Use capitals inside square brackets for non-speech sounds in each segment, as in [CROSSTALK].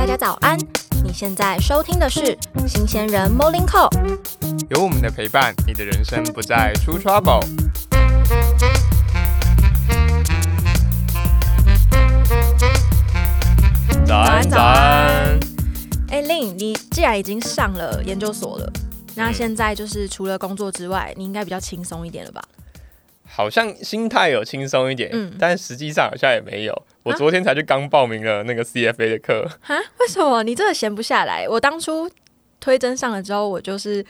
大家早安！你现在收听的是新鲜人 Morning Call，有我们的陪伴，你的人生不再出 trouble。早安，早安！哎，令，你既然已经上了研究所了，那现在就是除了工作之外，你应该比较轻松一点了吧？好像心态有轻松一点，嗯，但实际上好像也没有。我昨天才去刚报名了那个 CFA 的课。啊？为什么？你真的闲不下来？我当初推甄上了之后，我就是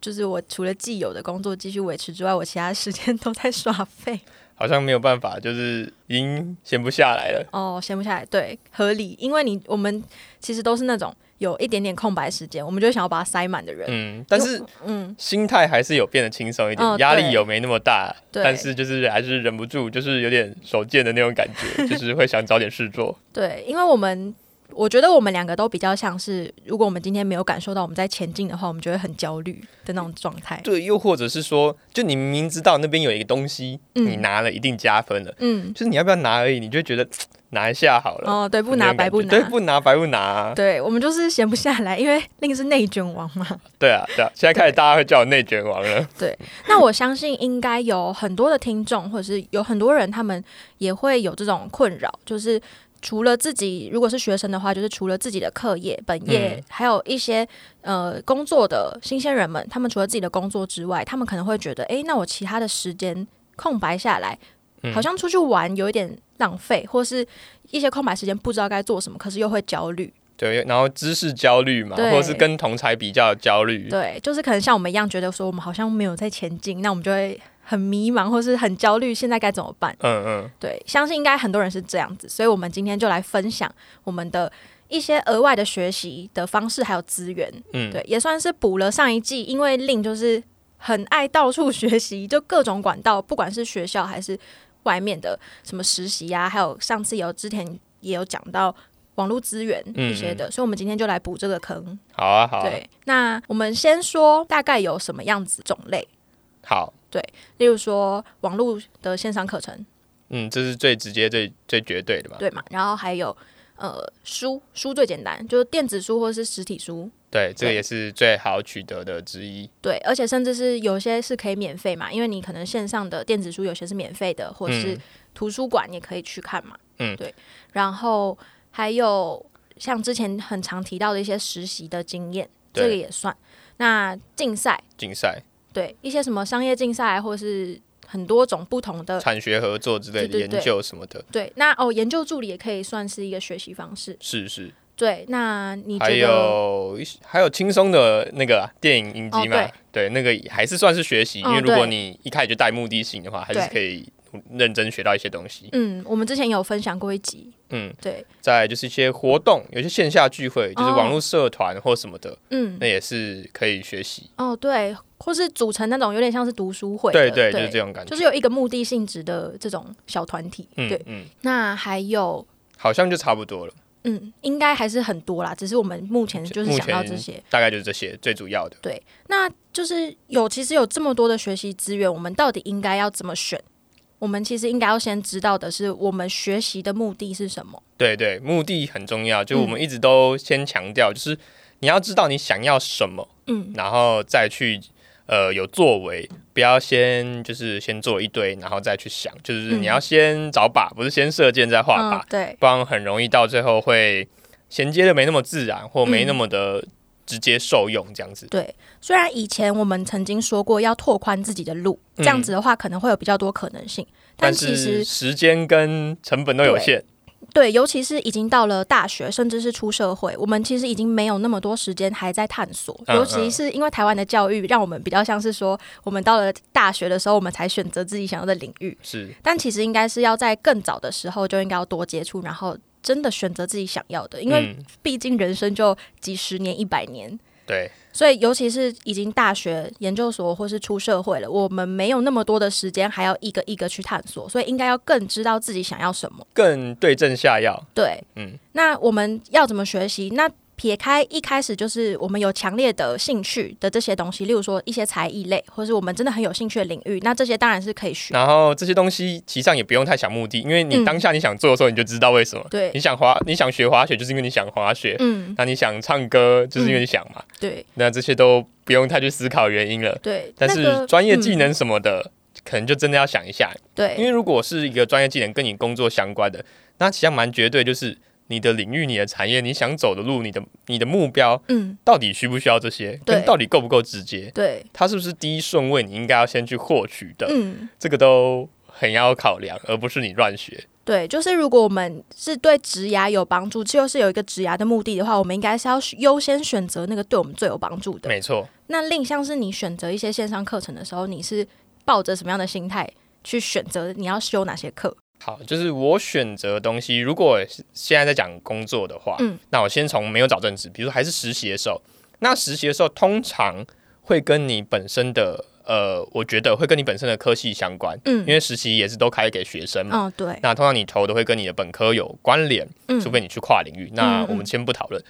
就是我除了既有的工作继续维持之外，我其他时间都在耍废。好像没有办法，就是已经闲不下来了。哦，闲不下来，对，合理。因为你我们其实都是那种有一点点空白时间，我们就想要把它塞满的人。嗯，但是嗯，心态还是有变得轻松一点，压力有没那么大。但是就是还是忍不住，就是有点手贱的那种感觉，[LAUGHS] 就是会想找点事做。对，因为我们。我觉得我们两个都比较像是，如果我们今天没有感受到我们在前进的话，我们就会很焦虑的那种状态。对，又或者是说，就你明明知道那边有一个东西，你拿了一定加分了，嗯，就是你要不要拿而已，你就觉得拿一下好了。哦，对，不拿白不拿，对，不拿白不拿。对，我们就是闲不下来，因为另 [LAUGHS] 是内卷王嘛。对啊，对啊，现在开始大家会叫我内卷王了。[LAUGHS] 对，那我相信应该有很多的听众，或者是有很多人，他们也会有这种困扰，就是。除了自己，如果是学生的话，就是除了自己的课业、本业，还有一些呃工作的新鲜人们，他们除了自己的工作之外，他们可能会觉得，哎，那我其他的时间空白下来，好像出去玩有一点浪费，或是一些空白时间不知道该做什么，可是又会焦虑。对，然后知识焦虑嘛，或者是跟同才比较焦虑。对，就是可能像我们一样，觉得说我们好像没有在前进，那我们就会。很迷茫，或是很焦虑，现在该怎么办？嗯嗯，对，相信应该很多人是这样子，所以我们今天就来分享我们的一些额外的学习的方式，还有资源。嗯，对，也算是补了上一季，因为令就是很爱到处学习，就各种管道，不管是学校还是外面的什么实习呀，还有上次有之前也有讲到网络资源一些的，所以我们今天就来补这个坑。好啊，好。对，那我们先说大概有什么样子种类。好。对，例如说网络的线上课程，嗯，这是最直接、最最绝对的吧？对嘛？然后还有呃书，书最简单，就是电子书或者是实体书。对，这个也是最好取得的之一。对，而且甚至是有些是可以免费嘛，因为你可能线上的电子书有些是免费的，或者是图书馆也可以去看嘛。嗯，对。然后还有像之前很常提到的一些实习的经验，这个也算。那竞赛，竞赛。对一些什么商业竞赛，或是很多种不同的产学合作之类的研究什么的。对，那哦，研究助理也可以算是一个学习方式。是是。对，那你还有还有轻松的那个电影影集嘛？对，那个还是算是学习，因为如果你一开始就带目的性的话，还是可以。认真学到一些东西。嗯，我们之前有分享过一集。嗯，对。再就是一些活动，有些线下聚会，就是网络社团或什么的。嗯，那也是可以学习。哦，对，或是组成那种有点像是读书会。对对，就是这种感觉。就是有一个目的性质的这种小团体。对，嗯。那还有，好像就差不多了。嗯，应该还是很多啦，只是我们目前就是想到这些，大概就是这些最主要的。对，那就是有其实有这么多的学习资源，我们到底应该要怎么选？我们其实应该要先知道的是，我们学习的目的是什么？对对，目的很重要。就我们一直都先强调，就是你要知道你想要什么，嗯，然后再去呃有作为，不要先就是先做一堆，然后再去想，就是你要先找靶，不是先射箭再画靶，对，不然很容易到最后会衔接的没那么自然，或没那么的。直接受用这样子。对，虽然以前我们曾经说过要拓宽自己的路，这样子的话可能会有比较多可能性，但其实时间跟成本都有限。对，尤其是已经到了大学，甚至是出社会，我们其实已经没有那么多时间还在探索。尤其是因为台湾的教育，让我们比较像是说，我们到了大学的时候，我们才选择自己想要的领域。是，但其实应该是要在更早的时候就应该要多接触，然后。真的选择自己想要的，因为毕竟人生就几十年、一百年。对，所以尤其是已经大学、研究所或是出社会了，我们没有那么多的时间，还要一个一个去探索，所以应该要更知道自己想要什么，更对症下药。对，嗯，那我们要怎么学习？那撇开一开始就是我们有强烈的兴趣的这些东西，例如说一些才艺类，或是我们真的很有兴趣的领域，那这些当然是可以学。然后这些东西其实上也不用太想目的，因为你当下你想做的时候，你就知道为什么。对，你想滑，你想学滑雪，就是因为你想滑雪。嗯，那你想唱歌，就是因为你想嘛。对，那这些都不用太去思考原因了。对，但是专业技能什么的，可能就真的要想一下。对，因为如果是一个专业技能跟你工作相关的，那其实蛮绝对就是。你的领域、你的产业、你想走的路、你的你的目标，嗯，到底需不需要这些？对到底够不够直接？对，它是不是第一顺位？你应该要先去获取的，嗯，这个都很要考量，而不是你乱学。对，就是如果我们是对职涯有帮助，就是有一个职涯的目的的话，我们应该是要优先选择那个对我们最有帮助的。没错。那另像是你选择一些线上课程的时候，你是抱着什么样的心态去选择你要修哪些课？好，就是我选择的东西。如果现在在讲工作的话，嗯，那我先从没有找正职，比如说还是实习的时候，那实习的时候通常会跟你本身的呃，我觉得会跟你本身的科系相关，嗯，因为实习也是都开给学生嘛，哦，对。那通常你投的会跟你的本科有关联，嗯，除非你去跨领域，那我们先不讨论。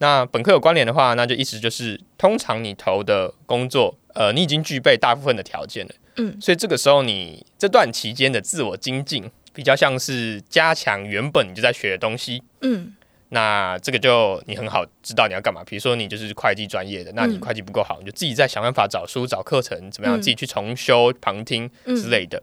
那本科有关联的话，那就意思就是通常你投的工作，呃，你已经具备大部分的条件了，嗯，所以这个时候你这段期间的自我精进。比较像是加强原本你就在学的东西，嗯，那这个就你很好知道你要干嘛。比如说你就是会计专业的，那你会计不够好，你就自己再想办法找书、找课程，怎么样自己去重修、旁听之类的。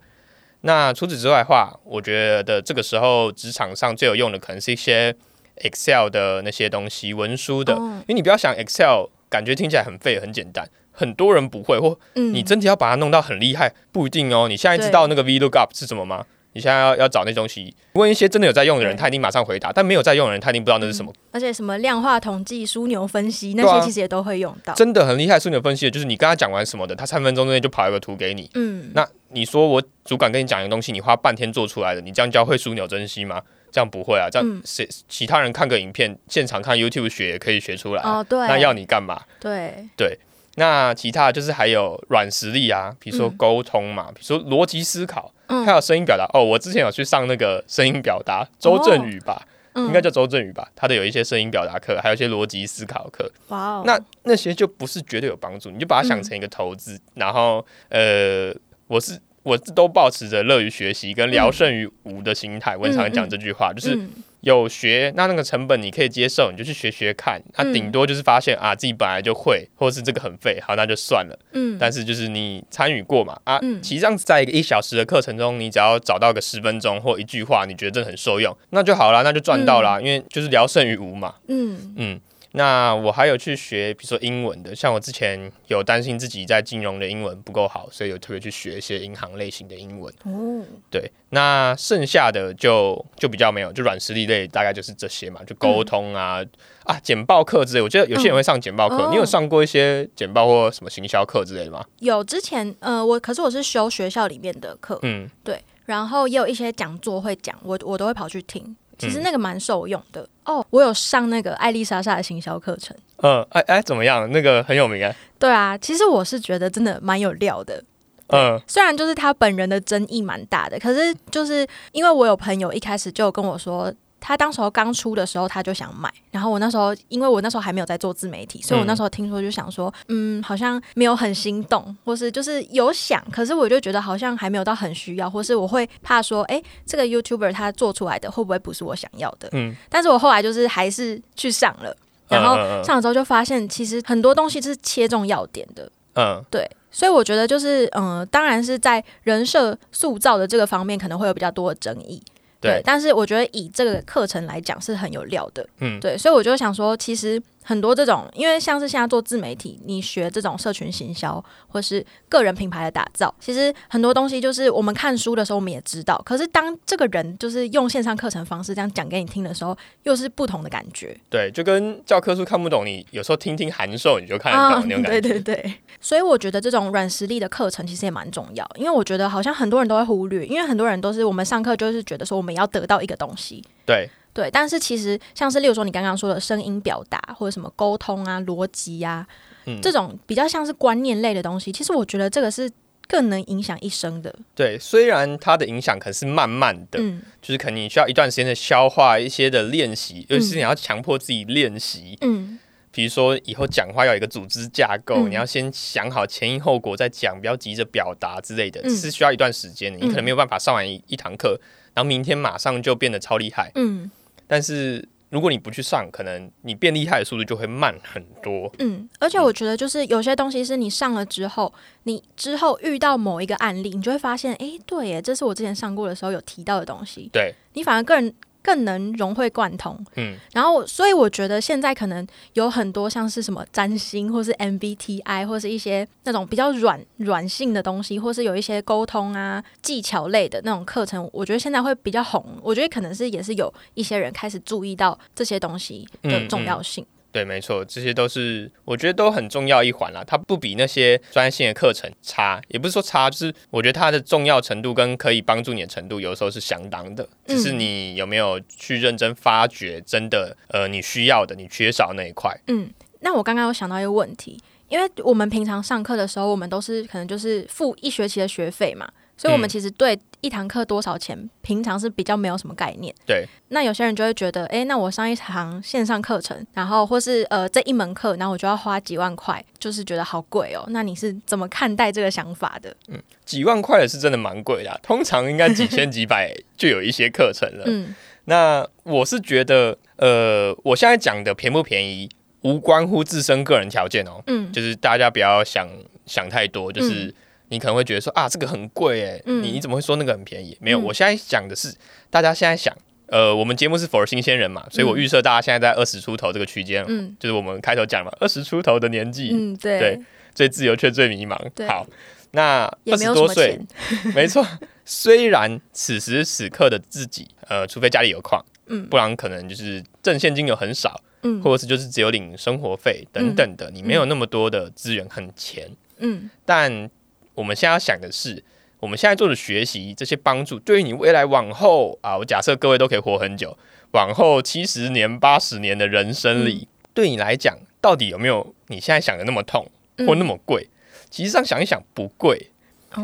那除此之外的话，我觉得这个时候职场上最有用的可能是一些 Excel 的那些东西、文书的，因为你不要想 Excel，感觉听起来很废、很简单，很多人不会，或你真的要把它弄到很厉害，不一定哦。你现在知道那个 VLOOKUP 是什么吗？你现在要要找那东西，问一些真的有在用的人，他一定马上回答；但没有在用的人，他一定不知道那是什么。而且什么量化统计、枢纽分析那些，其实也都会用到。真的很厉害，枢纽分析的就是你跟他讲完什么的，他三分钟之内就跑一个图给你。嗯，那你说我主管跟你讲一个东西，你花半天做出来的，你这样教会枢纽分析吗？这样不会啊，这样谁其他人看个影片，现场看 YouTube 学也可以学出来。哦，对。那要你干嘛？对对。那其他就是还有软实力啊，比如说沟通嘛，比如说逻辑思考，还有声音表达。哦，我之前有去上那个声音表达，周正宇吧，应该叫周正宇吧，他的有一些声音表达课，还有一些逻辑思考课。哇哦，那那些就不是绝对有帮助，你就把它想成一个投资。然后，呃，我是我都保持着乐于学习跟聊胜于无的心态。我经常讲这句话，就是。有学，那那个成本你可以接受，你就去学学看。那顶多就是发现啊，自己本来就会，或者是这个很废，好，那就算了。嗯。但是就是你参与过嘛，啊，其实这样子在一个一小时的课程中，你只要找到个十分钟或一句话，你觉得这很受用，那就好了，那就赚到了，因为就是聊胜于无嘛。嗯嗯。那我还有去学，比如说英文的，像我之前有担心自己在金融的英文不够好，所以有特别去学一些银行类型的英文。哦，对，那剩下的就就比较没有，就软实力类，大概就是这些嘛，就沟通啊啊，简报课之类。我觉得有些人会上简报课，你有上过一些简报或什么行销课之类的吗？有，之前呃，我可是我是修学校里面的课，嗯，对，然后也有一些讲座会讲，我我都会跑去听。其实那个蛮受用的哦，我有上那个艾丽莎莎的行销课程。嗯，哎哎，怎么样？那个很有名啊。对啊，其实我是觉得真的蛮有料的。嗯，虽然就是他本人的争议蛮大的，可是就是因为我有朋友一开始就跟我说。他当时候刚出的时候，他就想买。然后我那时候，因为我那时候还没有在做自媒体，所以我那时候听说就想说，嗯，好像没有很心动，或是就是有想，可是我就觉得好像还没有到很需要，或是我会怕说，哎，这个 YouTuber 他做出来的会不会不是我想要的？嗯。但是我后来就是还是去上了，然后上了之后就发现，其实很多东西是切中要点的。嗯。对，所以我觉得就是，嗯，当然是在人设塑造的这个方面，可能会有比较多的争议。对，但是我觉得以这个课程来讲是很有料的，嗯，对，所以我就想说，其实。很多这种，因为像是现在做自媒体，你学这种社群行销或是个人品牌的打造，其实很多东西就是我们看书的时候我们也知道，可是当这个人就是用线上课程方式这样讲给你听的时候，又是不同的感觉。对，就跟教科书看不懂，你有时候听听函授你就看得懂那种感觉。对对对，所以我觉得这种软实力的课程其实也蛮重要，因为我觉得好像很多人都会忽略，因为很多人都是我们上课就是觉得说我们要得到一个东西。对。对，但是其实像是例如说你刚刚说的声音表达或者什么沟通啊、逻辑呀，这种比较像是观念类的东西，其实我觉得这个是更能影响一生的。对，虽然它的影响可能是慢慢的，嗯，就是可能你需要一段时间的消化一些的练习，尤其是你要强迫自己练习，嗯，比如说以后讲话要有一个组织架构，你要先想好前因后果再讲，不要急着表达之类的，是需要一段时间的。你可能没有办法上完一一堂课，然后明天马上就变得超厉害，嗯，但是。如果你不去上，可能你变厉害的速度就会慢很多。嗯，而且我觉得就是有些东西是你上了之后，你之后遇到某一个案例，你就会发现，哎，对耶，这是我之前上过的时候有提到的东西。对，你反而个人。更能融会贯通，嗯，然后所以我觉得现在可能有很多像是什么占星，或是 MBTI，或是一些那种比较软软性的东西，或是有一些沟通啊技巧类的那种课程，我觉得现在会比较红。我觉得可能是也是有一些人开始注意到这些东西的重要性。对，没错，这些都是我觉得都很重要一环啦。它不比那些专业性的课程差，也不是说差，就是我觉得它的重要程度跟可以帮助你的程度，有时候是相当的。只是你有没有去认真发掘，真的呃你需要的，你缺少那一块。嗯，那我刚刚有想到一个问题，因为我们平常上课的时候，我们都是可能就是付一学期的学费嘛。所以，我们其实对一堂课多少钱，平常是比较没有什么概念。对。那有些人就会觉得，哎，那我上一堂线上课程，然后或是呃这一门课，然后我就要花几万块，就是觉得好贵哦。那你是怎么看待这个想法的？嗯，几万块的是真的蛮贵的，通常应该几千几百 [LAUGHS] 就有一些课程了。嗯。那我是觉得，呃，我现在讲的便不便宜，无关乎自身个人条件哦。嗯。就是大家不要想想太多，就是。你可能会觉得说啊，这个很贵哎，你你怎么会说那个很便宜？没有，我现在讲的是大家现在想，呃，我们节目是 for 新鲜人嘛，所以我预设大家现在在二十出头这个区间，嗯，就是我们开头讲嘛，二十出头的年纪，嗯，对，对，最自由却最迷茫。好，那二十多岁，没错，[LAUGHS] 虽然此时此刻的自己，呃，除非家里有矿，嗯，不然可能就是挣现金流很少，嗯，或者是就是只有领生活费等等的，你没有那么多的资源很钱，嗯，但我们现在要想的是，我们现在做的学习这些帮助，对于你未来往后啊，我假设各位都可以活很久，往后七十年、八十年的人生里，对你来讲，到底有没有你现在想的那么痛或那么贵？其实上想一想，不贵。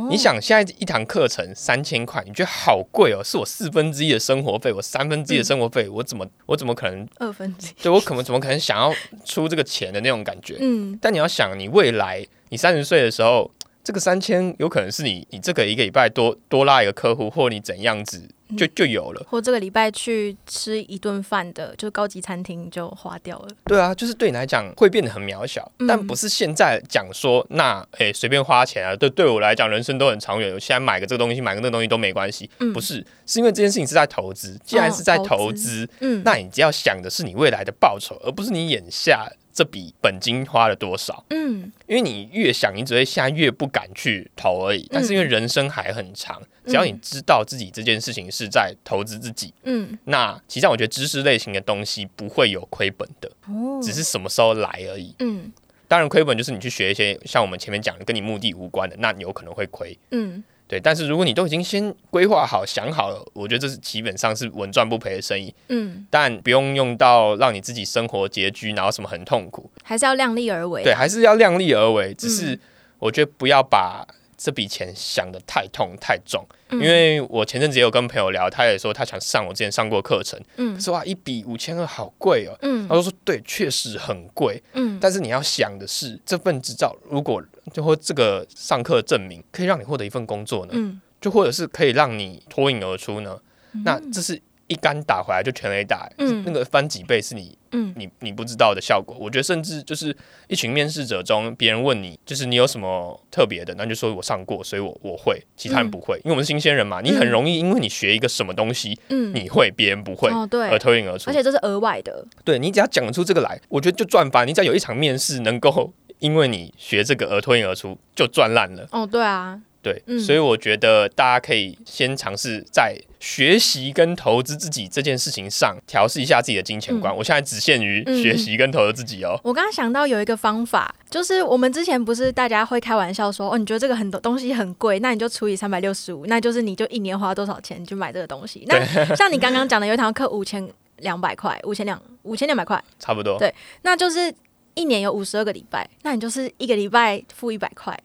你想现在一堂课程三千块，你觉得好贵哦？是我四分之一的生活费，我三分之一的生活费，我怎么我怎么可能二分之一？对我可能怎么可能想要出这个钱的那种感觉？嗯，但你要想，你未来你三十岁的时候。这个三千有可能是你，你这个一个礼拜多多拉一个客户，或你怎样子就就有了，或这个礼拜去吃一顿饭的，就高级餐厅就花掉了。对啊，就是对你来讲会变得很渺小，但不是现在讲说那诶随便花钱啊，对对我来讲人生都很长远，我现在买个这个东西，买个那个东西都没关系。不是，是因为这件事情是在投资，既然是在投资，嗯，那你只要想的是你未来的报酬，而不是你眼下。这笔本金花了多少？嗯，因为你越想，你只会现在越不敢去投而已。但是因为人生还很长，只要你知道自己这件事情是在投资自己，嗯，那其实上我觉得知识类型的东西不会有亏本的，哦，只是什么时候来而已。嗯，当然亏本就是你去学一些像我们前面讲的跟你目的无关的，那你有可能会亏。嗯。对，但是如果你都已经先规划好、想好了，我觉得这是基本上是稳赚不赔的生意。嗯，但不用用到让你自己生活拮据，然后什么很痛苦，还是要量力而为。对，还是要量力而为。只是我觉得不要把。这笔钱想的太痛太重，因为我前阵子也有跟朋友聊，他也说他想上我之前上过课程，嗯，说哇一笔五千二好贵哦，嗯，他说说对，确实很贵，嗯，但是你要想的是，这份执照如果就或这个上课证明可以让你获得一份工作呢，嗯，就或者是可以让你脱颖而出呢，那这是。一杆打回来就全 A 打，嗯，那个翻几倍是你，嗯，你你不知道的效果。我觉得甚至就是一群面试者中，别人问你，就是你有什么特别的，那就说我上过，所以我我会，其他人不会，因为我们是新鲜人嘛。你很容易因为你学一个什么东西，嗯，你会，别人不会，哦，对，而脱颖而出，而且这是额外的。对你只要讲出这个来，我觉得就赚翻。你只要有一场面试能够因为你学这个而脱颖而出，就赚烂了。哦，对啊。对，所以我觉得大家可以先尝试在学习跟投资自己这件事情上调试一下自己的金钱观。我现在只限于学习跟投资自己哦。我刚刚想到有一个方法，就是我们之前不是大家会开玩笑说，哦，你觉得这个很多东西很贵，那你就除以三百六十五，那就是你就一年花多少钱去买这个东西。那像你刚刚讲的，有一堂课五千两百块，五千两五千两百块，差不多。对，那就是一年有五十二个礼拜，那你就是一个礼拜付一百块。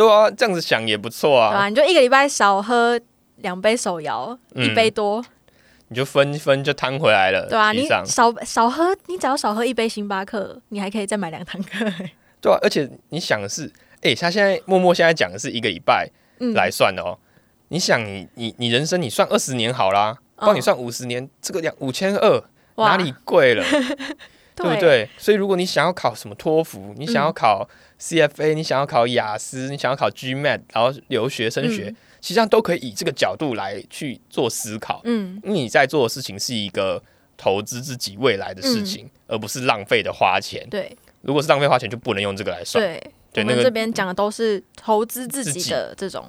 对啊，这样子想也不错啊。对啊，你就一个礼拜少喝两杯手摇，一杯多，你就分分就摊回来了。对啊，你少少喝，你只要少喝一杯星巴克，你还可以再买两堂课。[LAUGHS] 对啊，而且你想的是，哎，他现在默默现在讲的是一个礼拜来算的哦。你想，你你你人生你算二十年好啦，帮你算五十年，这个两五千二哪里贵了？[LAUGHS] 对不对？所以如果你想要考什么托福，你想要考 CFA，你想要考雅思，你想要考 GMAT，然后留学升学，实际上都可以以这个角度来去做思考。嗯，你在做的事情是一个投资自己未来的事情，而不是浪费的花钱。对，如果是浪费花钱，就不能用这个来算。对，对，那个这边讲的都是投资自己的这种。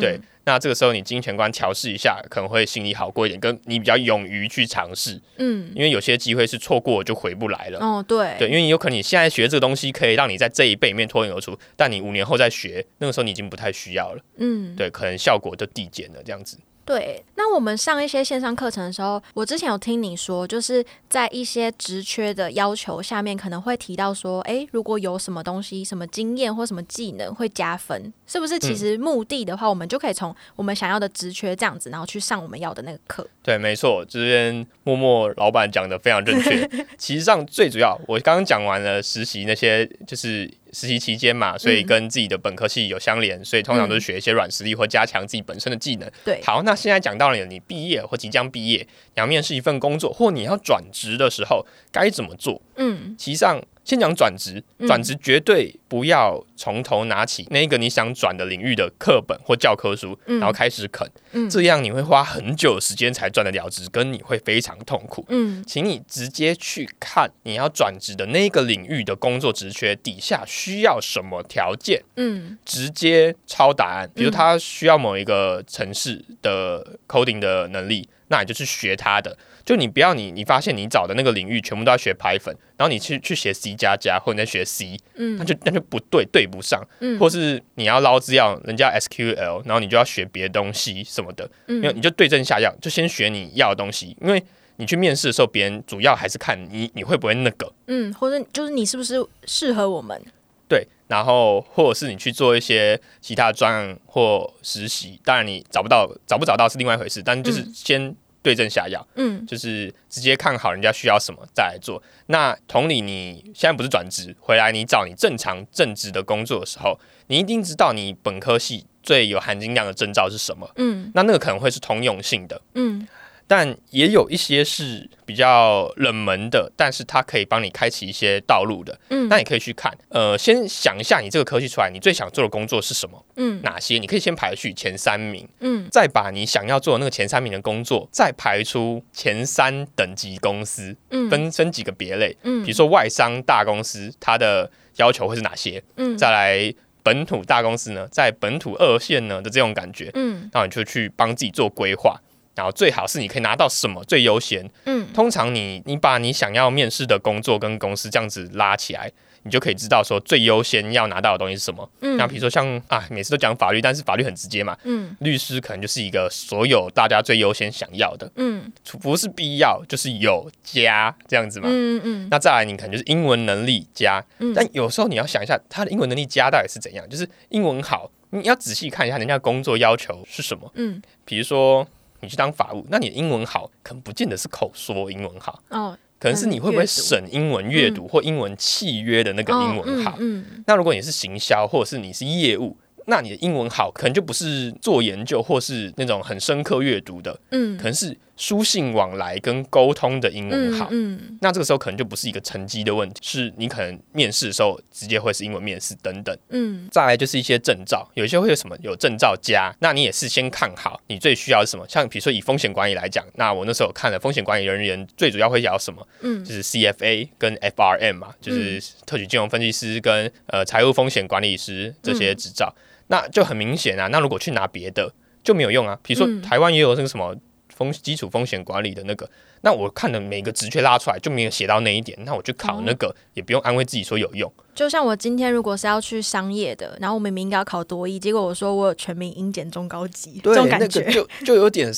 对。那这个时候，你金钱观调试一下，可能会心里好过一点，跟你比较勇于去尝试。嗯，因为有些机会是错过就回不来了。哦，对，对，因为你有可能你现在学这个东西，可以让你在这一辈里面脱颖而出，但你五年后再学，那个时候你已经不太需要了。嗯，对，可能效果就递减了，这样子。对，那我们上一些线上课程的时候，我之前有听你说，就是在一些职缺的要求下面，可能会提到说，哎，如果有什么东西、什么经验或什么技能会加分，是不是？其实目的的话，我们就可以从我们想要的职缺这样子，然后去上我们要的那个课。对，没错，这边默默老板讲的非常正确。[LAUGHS] 其实上最主要，我刚刚讲完了实习那些，就是。实习期间嘛，所以跟自己的本科系有相连，所以通常都是学一些软实力或加强自己本身的技能。对，好，那现在讲到了你毕业或即将毕业，你要面试一份工作，或你要转职的时候，该怎么做？嗯，其实上。先讲转职，转职绝对不要从头拿起那个你想转的领域的课本或教科书，然后开始啃，这样你会花很久时间才赚得了职，跟你会非常痛苦。嗯，请你直接去看你要转职的那个领域的工作职缺底下需要什么条件，嗯，直接抄答案。比如他需要某一个城市的 coding 的能力，那你就去学他的。就你不要你你发现你找的那个领域全部都要学 Python，然后你去去学 C 加加或者在学 C，嗯，那就那就不对，对不上，嗯，或是你要捞资料，人家 SQL，然后你就要学别的东西什么的，你就对症下药，就先学你要的东西，因为你去面试的时候，别人主要还是看你你会不会那个，嗯，或者就是你是不是适合我们，对，然后或者是你去做一些其他专案或实习，当然你找不到找不找到是另外一回事，但就是先。对症下药，嗯，就是直接看好人家需要什么再来做。那同理，你现在不是转职回来，你找你正常正职的工作的时候，你一定知道你本科系最有含金量的证照是什么，嗯，那那个可能会是通用性的，嗯。但也有一些是比较冷门的，但是它可以帮你开启一些道路的。嗯，那你可以去看。呃，先想一下你这个科技出来，你最想做的工作是什么？嗯，哪些？你可以先排序前三名。嗯，再把你想要做的那个前三名的工作，再排出前三等级公司。嗯，分分几个别类。嗯，比如说外商大公司，它的要求会是哪些？嗯，再来本土大公司呢，在本土二线呢的这种感觉。嗯，那你就去帮自己做规划。然后最好是你可以拿到什么最优先。嗯，通常你你把你想要面试的工作跟公司这样子拉起来，你就可以知道说最优先要拿到的东西是什么。嗯，那比如说像啊，每次都讲法律，但是法律很直接嘛。嗯，律师可能就是一个所有大家最优先想要的。嗯，不是必要就是有加这样子嘛。嗯嗯。那再来，你可能就是英文能力加。嗯。但有时候你要想一下，他的英文能力加到底是怎样？就是英文好，你要仔细看一下人家工作要求是什么。嗯。比如说。你去当法务，那你的英文好，可能不见得是口说英文好，哦，可能是你会不会审英文阅读或英文契约的那个英文好。嗯那如果你是行销，或者是你是业务。那你的英文好，可能就不是做研究或是那种很深刻阅读的，嗯，可能是书信往来跟沟通的英文好，嗯，那这个时候可能就不是一个成绩的问题，是你可能面试的时候直接会是英文面试等等，嗯，再来就是一些证照，有一些会有什么有证照加，那你也是先看好你最需要是什么，像比如说以风险管理来讲，那我那时候看了风险管理人员最主要会要什么，嗯，就是 CFA 跟 FRM 嘛，就是特许金融分析师跟呃财务风险管理师这些执照。那就很明显啊，那如果去拿别的就没有用啊。比如说台湾也有那个什么风基础风险管理的那个，那我看了每个职缺拉出来就没有写到那一点，那我去考那个也不用安慰自己说有用。就像我今天如果是要去商业的，然后我明明应该要考多一，结果我说我有全民英检中高级，这种感觉就就有点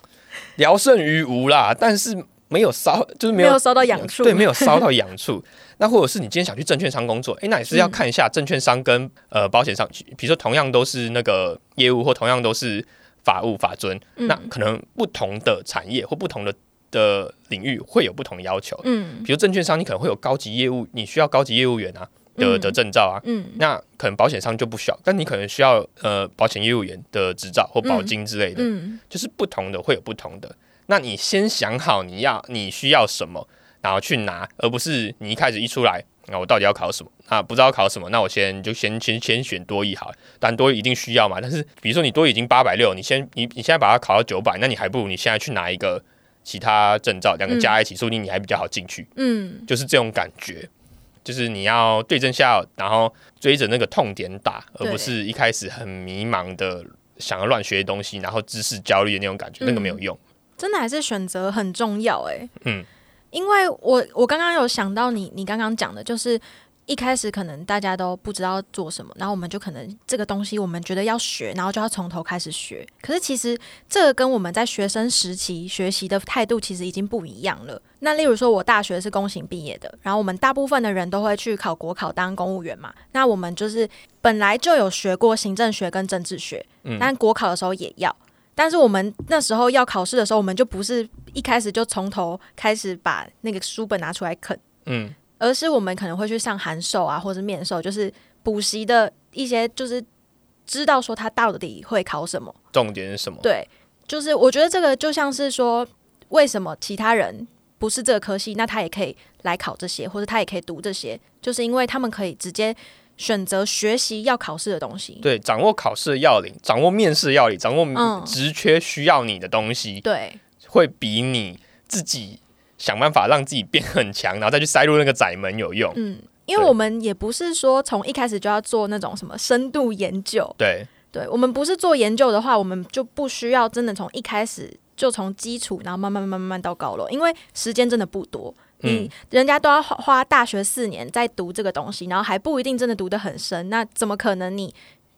[LAUGHS] 聊胜于无啦。但是没有烧，就是没有烧到痒处，对，[LAUGHS] 没有烧到痒处。那或者是你今天想去证券商工作，哎，那也是要看一下证券商跟呃保险商，比如说同样都是那个业务，或同样都是法务法尊，那可能不同的产业或不同的的领域会有不同的要求。嗯，比如证券商，你可能会有高级业务，你需要高级业务员啊的的证照啊。嗯，那可能保险商就不需要，但你可能需要呃保险业务员的执照或保金之类的。嗯，就是不同的会有不同的。那你先想好你要你需要什么。然后去拿，而不是你一开始一出来，那我到底要考什么？啊，不知道考什么，那我先就先先先选多一好，但多一定需要嘛。但是比如说你多已经八百六，你先你你现在把它考到九百，那你还不如你现在去拿一个其他证照，两个加一起，说不定你还比较好进去。嗯，就是这种感觉，就是你要对症下药，然后追着那个痛点打，而不是一开始很迷茫的想要乱学东西，然后知识焦虑的那种感觉，那个没有用。真的还是选择很重要，哎，嗯。因为我我刚刚有想到你你刚刚讲的，就是一开始可能大家都不知道做什么，然后我们就可能这个东西我们觉得要学，然后就要从头开始学。可是其实这个跟我们在学生时期学习的态度其实已经不一样了。那例如说，我大学是公行毕业的，然后我们大部分的人都会去考国考当公务员嘛。那我们就是本来就有学过行政学跟政治学，但国考的时候也要。但是我们那时候要考试的时候，我们就不是一开始就从头开始把那个书本拿出来啃，嗯，而是我们可能会去上函授啊，或者面授，就是补习的一些，就是知道说他到底会考什么，重点是什么？对，就是我觉得这个就像是说，为什么其他人不是这个科系，那他也可以来考这些，或者他也可以读这些，就是因为他们可以直接。选择学习要考试的东西，对，掌握考试的要领，掌握面试要领，掌握职缺需要你的东西，对，会比你自己想办法让自己变很强，然后再去塞入那个窄门有用。嗯，因为我们也不是说从一开始就要做那种什么深度研究，对，对，我们不是做研究的话，我们就不需要真的从一开始就从基础，然后慢慢慢慢慢慢到高楼，因为时间真的不多。你人家都要花花大学四年在读这个东西，然后还不一定真的读得很深，那怎么可能你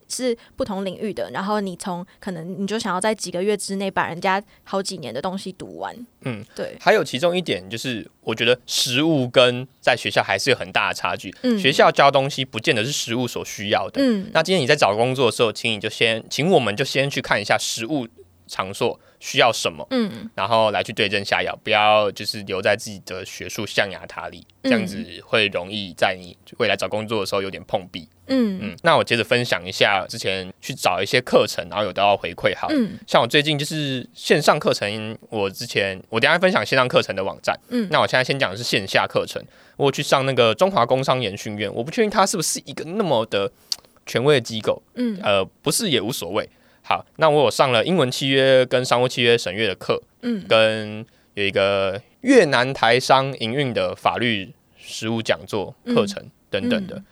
是不同领域的？然后你从可能你就想要在几个月之内把人家好几年的东西读完？嗯，对。还有其中一点就是，我觉得实物跟在学校还是有很大的差距。嗯，学校教东西不见得是实物所需要的。嗯，那今天你在找工作的时候，请你就先，请我们就先去看一下实物场所。需要什么？嗯，然后来去对症下药，不要就是留在自己的学术象牙塔里，这样子会容易在你未来找工作的时候有点碰壁。嗯嗯，那我接着分享一下之前去找一些课程，然后有得到回馈。好，像我最近就是线上课程，我之前我等下分享线上课程的网站。嗯，那我现在先讲的是线下课程，我去上那个中华工商研训院，我不确定它是不是一个那么的权威的机构。嗯，呃，不是也无所谓。好，那我有上了英文契约跟商务契约审阅的课，嗯，跟有一个越南台商营运的法律实务讲座课程等等的。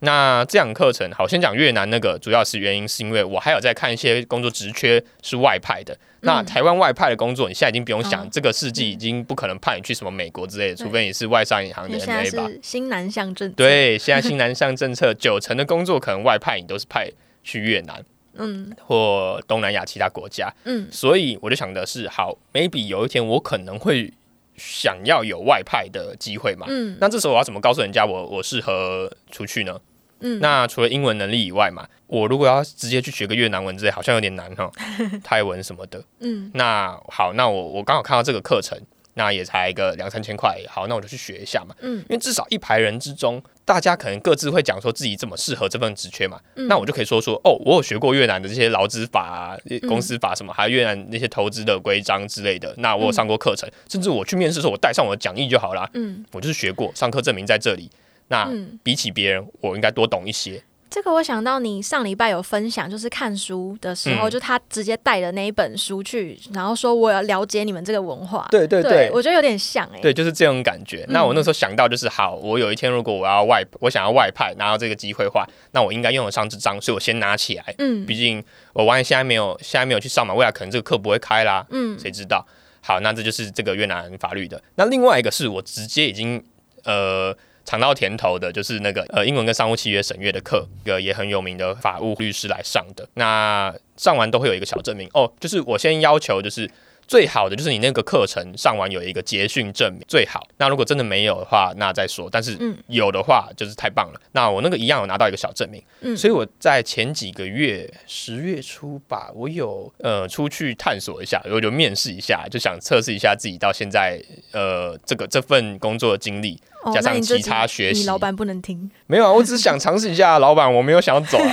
那这样课程，好，先讲越南那个，主要是原因是因为我还有在看一些工作职缺是外派的。那台湾外派的工作，你现在已经不用想，这个世纪已经不可能派你去什么美国之类的，除非你是外商银行的 MA 吧。新南向政策，对，现在新南向政策，九成的工作可能外派，你都是派去越南。嗯，或东南亚其他国家，嗯，所以我就想的是，好，maybe 有一天我可能会想要有外派的机会嘛，嗯，那这时候我要怎么告诉人家我我适合出去呢？嗯，那除了英文能力以外嘛，我如果要直接去学个越南文之类，好像有点难哈，[LAUGHS] 泰文什么的，嗯，那好，那我我刚好看到这个课程。那也才个两三千块，好，那我就去学一下嘛。嗯，因为至少一排人之中，大家可能各自会讲说自己怎么适合这份职缺嘛。嗯，那我就可以说说，哦，我有学过越南的这些劳资法、公司法什么，还有越南那些投资的规章之类的。那我有上过课程，甚至我去面试的时候，我带上我的讲义就好了。嗯，我就是学过，上课证明在这里。那比起别人，我应该多懂一些。这个我想到你上礼拜有分享，就是看书的时候，就他直接带了那一本书去，然后说我要了解你们这个文化。对对对，我觉得有点像哎。对，就是这种感觉。那我那时候想到就是，好，我有一天如果我要外，我想要外派拿到这个机会的话，那我应该用得上这张，所以我先拿起来。嗯，毕竟我万一现在没有，现在没有去上嘛，未来可能这个课不会开啦。嗯，谁知道？好，那这就是这个越南法律的。那另外一个是我直接已经呃。尝到甜头的，就是那个呃英文跟商务契约审阅的课，一个也很有名的法务律师来上的。那上完都会有一个小证明哦，就是我先要求就是最好的就是你那个课程上完有一个结训证明最好。那如果真的没有的话，那再说。但是有的话就是太棒了。那我那个一样有拿到一个小证明。嗯，所以我在前几个月十月初吧，我有呃出去探索一下，我就面试一下，就想测试一下自己到现在呃这个这份工作的经历。加上其他学习，你老板不能听。没有啊，我只是想尝试一下，老板，我没有想走啊。[LAUGHS]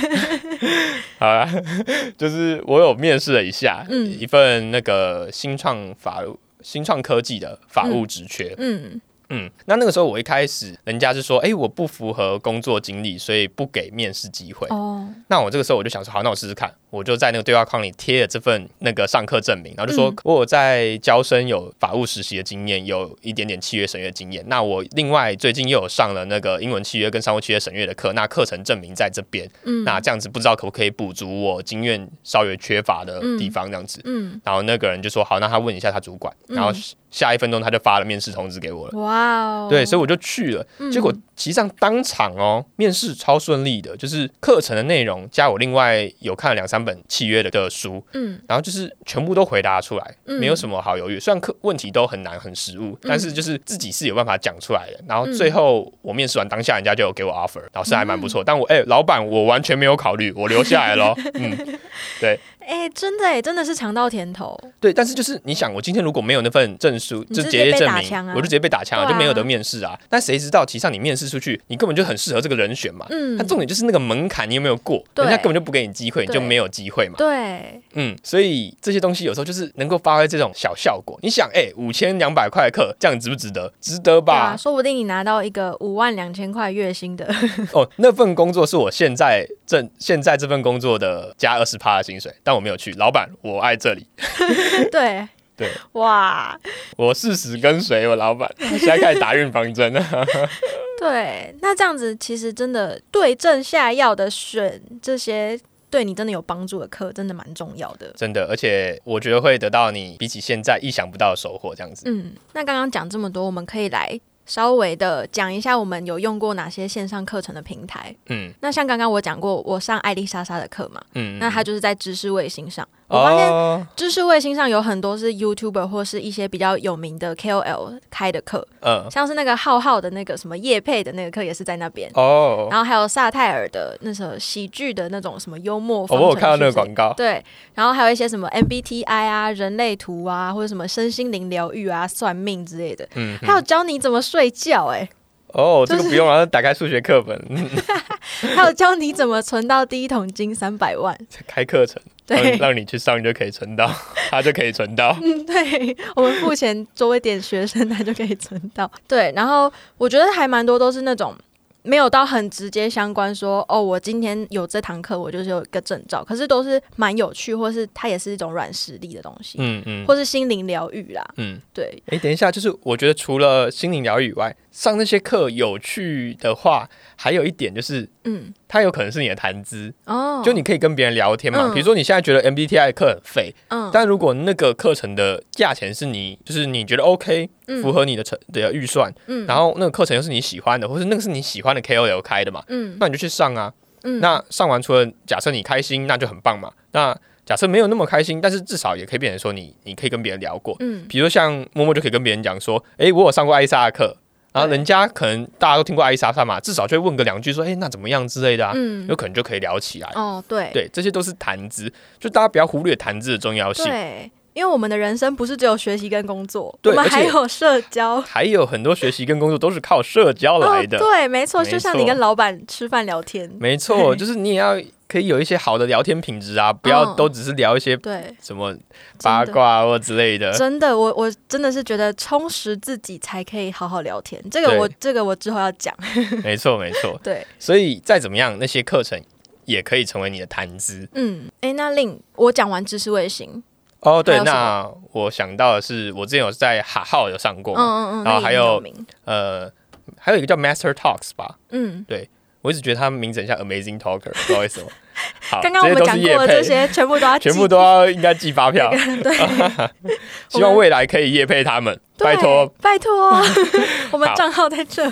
好啦，[LAUGHS] 就是我有面试了一下，嗯，一份那个新创法新创科技的法务职缺，嗯。嗯，那那个时候我一开始，人家是说，哎，我不符合工作经历，所以不给面试机会。哦，那我这个时候我就想说，好，那我试试看，我就在那个对话框里贴了这份那个上课证明，然后就说我在交生有法务实习的经验，有一点点契约审阅经验。那我另外最近又有上了那个英文契约跟商务契约审阅的课，那课程证明在这边。嗯，那这样子不知道可不可以补足我经验稍微缺乏的地方？这样子。嗯，然后那个人就说，好，那他问一下他主管，然后。下一分钟他就发了面试通知给我了。哇哦！对，所以我就去了。结果其实际上当场哦，面试超顺利的，就是课程的内容加我另外有看了两三本契约的的书，嗯，然后就是全部都回答出来，没有什么好犹豫。虽然课问题都很难很实务，但是就是自己是有办法讲出来的。然后最后我面试完当下，人家就有给我 offer，老师还蛮不错。但我哎，老板我完全没有考虑，我留下来了。嗯，对。哎，真的哎，真的是尝到甜头。对，但是就是你想，我今天如果没有那份证书，就直接证明，我就直接被打枪了，就没有得面试啊。但谁知道，其实上你面试出去，你根本就很适合这个人选嘛。嗯。但重点就是那个门槛，你有没有过？人家根本就不给你机会，你就没有机会嘛。对。嗯，所以这些东西有时候就是能够发挥这种小效果。你想，哎，五千两百块课，这样值不值得？值得吧？说不定你拿到一个五万两千块月薪的。哦，那份工作是我现在正现在这份工作的加二十趴的薪水，但我没有去，老板。我爱这里。[LAUGHS] 对对，哇！我誓死跟随我老板，[LAUGHS] 现在开始打预防针了。[LAUGHS] 对，那这样子其实真的对症下药的选这些对你真的有帮助的课，真的蛮重要的。真的，而且我觉得会得到你比起现在意想不到的收获。这样子，嗯，那刚刚讲这么多，我们可以来。稍微的讲一下，我们有用过哪些线上课程的平台？嗯，那像刚刚我讲过，我上艾丽莎莎的课嘛，嗯，那她就是在知识卫星上。我发现知识卫星上有很多是 YouTuber 或是一些比较有名的 KOL 开的课，嗯，像是那个浩浩的那个什么叶佩的那个课也是在那边哦。然后还有萨泰尔的那首喜剧的那种什么幽默，我有看到那个广告。对，然后还有一些什么 MBTI 啊、人类图啊，或者什么身心灵疗愈啊、算命之类的，嗯，还有教你怎么睡觉，哎。哦，这个不用啊，打开数学课本。[LAUGHS] 还有教你怎么存到第一桶金三百万。[LAUGHS] 开课程，对，让你去上就可以存到，他就可以存到。嗯，对，我们付钱作为点学生，他就可以存到。对，然后我觉得还蛮多都是那种。没有到很直接相关，说哦，我今天有这堂课，我就是有一个证照。可是都是蛮有趣，或是它也是一种软实力的东西，嗯嗯，或是心灵疗愈啦，嗯，对。哎，等一下，就是我觉得除了心灵疗愈以外，上那些课有趣的话。还有一点就是，嗯，它有可能是你的谈资哦，就你可以跟别人聊天嘛。比如说你现在觉得 MBTI 的课很废，嗯，但如果那个课程的价钱是你，就是你觉得 OK，符合你的成的预算，嗯，然后那个课程又是你喜欢的，或是那个是你喜欢的 KOL 开的嘛，嗯，那你就去上啊，嗯，那上完除了假设你开心，那就很棒嘛。那假设没有那么开心，但是至少也可以变成说你，你可以跟别人聊过，嗯，比如说像默默就可以跟别人讲说，哎，我有上过艾莎的课。然后人家可能大家都听过艾莎莎嘛，至少就会问个两句，说哎那怎么样之类的啊，有可能就可以聊起来。哦，对，对，这些都是谈资，就大家不要忽略谈资的重要性。对，因为我们的人生不是只有学习跟工作，我们还有社交，还有很多学习跟工作都是靠社交来的。对，没错，就像你跟老板吃饭聊天，没错，[LAUGHS] 就是你也要。可以有一些好的聊天品质啊，不要都只是聊一些对什么八卦或之类的。真的，我我真的是觉得充实自己才可以好好聊天。这个我这个我之后要讲。[LAUGHS] 没错没错。对，所以再怎么样，那些课程也可以成为你的谈资。嗯，哎，那令我讲完知识卫星。哦，对，那我想到的是，我之前有在哈号有上过，嗯嗯嗯，然后还有呃，还有一个叫 Master Talks 吧，嗯，对。我一直觉得他名字很像 Amazing Talker，不知道为什么。[LAUGHS] 好，刚刚我们讲过的这些，全部都要全部都要应该寄发票。[LAUGHS] 对，[LAUGHS] 希望未来可以夜配他们，拜托拜托，我们账号在这。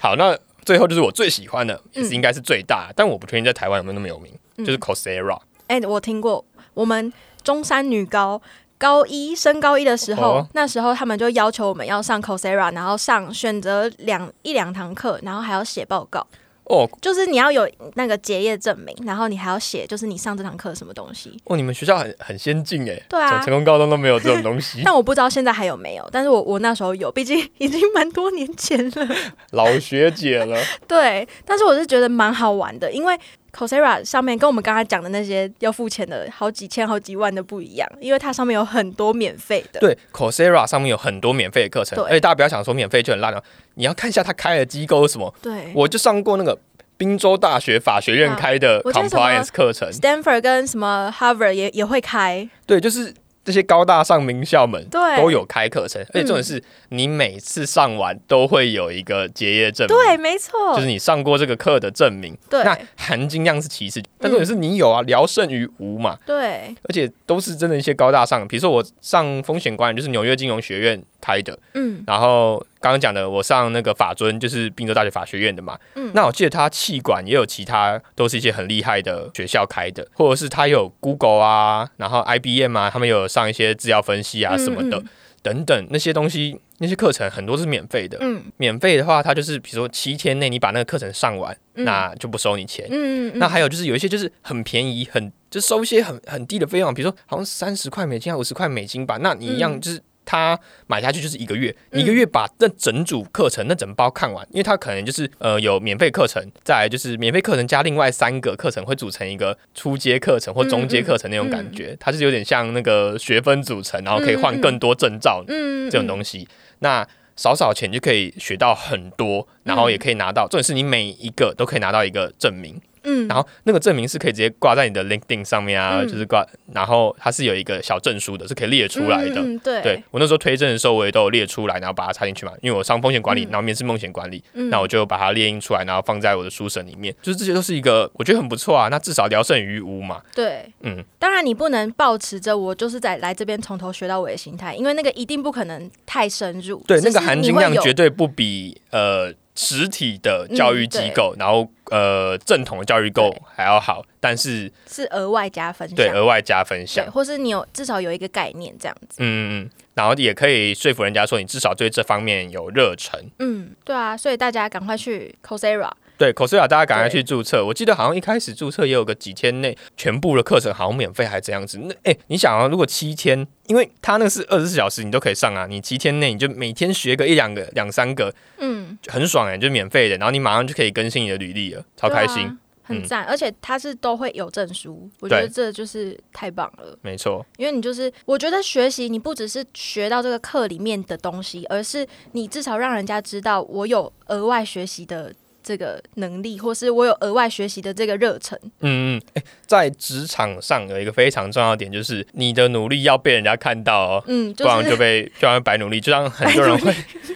好，那最后就是我最喜欢的，也是应该是最大，但我不确定在台湾有没有那么有名，就是 Coursera。哎，我听过，我们中山女高。高一升高一的时候，那时候他们就要求我们要上 Coursera，然后上选择两一两堂课，然后还要写报告。哦，就是你要有那个结业证明，然后你还要写，就是你上这堂课什么东西。哦，你们学校很很先进哎。对啊，成功高中都没有这种东西。[LAUGHS] 但我不知道现在还有没有，但是我我那时候有，毕竟已经蛮多年前了。老学姐了。[LAUGHS] 对，但是我是觉得蛮好玩的，因为 Coursera 上面跟我们刚才讲的那些要付钱的好几千、好几万的不一样，因为它上面有很多免费的。对，Coursera 上面有很多免费的课程，而且大家不要想说免费就很烂了。你要看一下他开的机构是什么。对，我就上过那个宾州大学法学院开的 compliance 课程，Stanford 跟什么 Harvard 也也会开。对，就是。这些高大上名校们都有开课程，而且重点是你每次上完都会有一个结业证明。对，没错，就是你上过这个课的证明。对，那含金量是其次，但重点是你有啊，聊胜于无嘛。对，而且都是真的一些高大上，比如说我上风险管理，就是纽约金融学院开的。嗯，然后。刚刚讲的，我上那个法尊就是宾州大学法学院的嘛。嗯，那我记得他气管也有其他，都是一些很厉害的学校开的，或者是他有 Google 啊，然后 IBM 啊，他们有上一些资料分析啊什么的等等那些东西，那些课程很多是免费的。嗯，免费的话，他就是比如说七天内你把那个课程上完，那就不收你钱。嗯嗯。那还有就是有一些就是很便宜，很就收一些很很低的费用，比如说好像三十块美金还五十块美金吧，那你一样就是。他买下去就是一个月，一个月把那整组课程那整包看完，因为他可能就是呃有免费课程，再就是免费课程加另外三个课程会组成一个初阶课程或中阶课程那种感觉，它是有点像那个学分组成，然后可以换更多证照这种东西。那少少钱就可以学到很多，然后也可以拿到，重点是你每一个都可以拿到一个证明。嗯，然后那个证明是可以直接挂在你的 LinkedIn 上面啊，就是挂，然后它是有一个小证书的，是可以列出来的。对，对我那时候推证的时候，我也都有列出来，然后把它插进去嘛，因为我上风险管理，然后面试风险管理，那我就把它列印出来，然后放在我的书审里面。就是这些都是一个我觉得很不错啊，那至少聊胜于无嘛。对，嗯，当然你不能保持着我就是在来这边从头学到尾的心态，因为那个一定不可能太深入。对，那个含金量绝对不比呃。实体的教育机构，然后呃正统的教育构还要好，但是是额外加分，对，额外加分项，或是你有至少有一个概念这样子，嗯嗯，然后也可以说服人家说你至少对这方面有热忱，嗯，对啊，所以大家赶快去 Coursera。对 e r a 大家赶快去注册。我记得好像一开始注册也有个几天内全部的课程好像免费，还这样子。那哎，你想啊，如果七天，因为他那个是二十四小时，你都可以上啊。你七天内你就每天学个一两个、两三个，嗯，很爽哎，就免费的。然后你马上就可以更新你的履历了，超开心，很赞。而且它是都会有证书，我觉得这就是太棒了。没错，因为你就是我觉得学习你不只是学到这个课里面的东西，而是你至少让人家知道我有额外学习的。这个能力，或是我有额外学习的这个热忱。嗯嗯，在职场上有一个非常重要的点，就是你的努力要被人家看到哦。嗯，不然就被 [LAUGHS] 就像白努力，就像很多人会，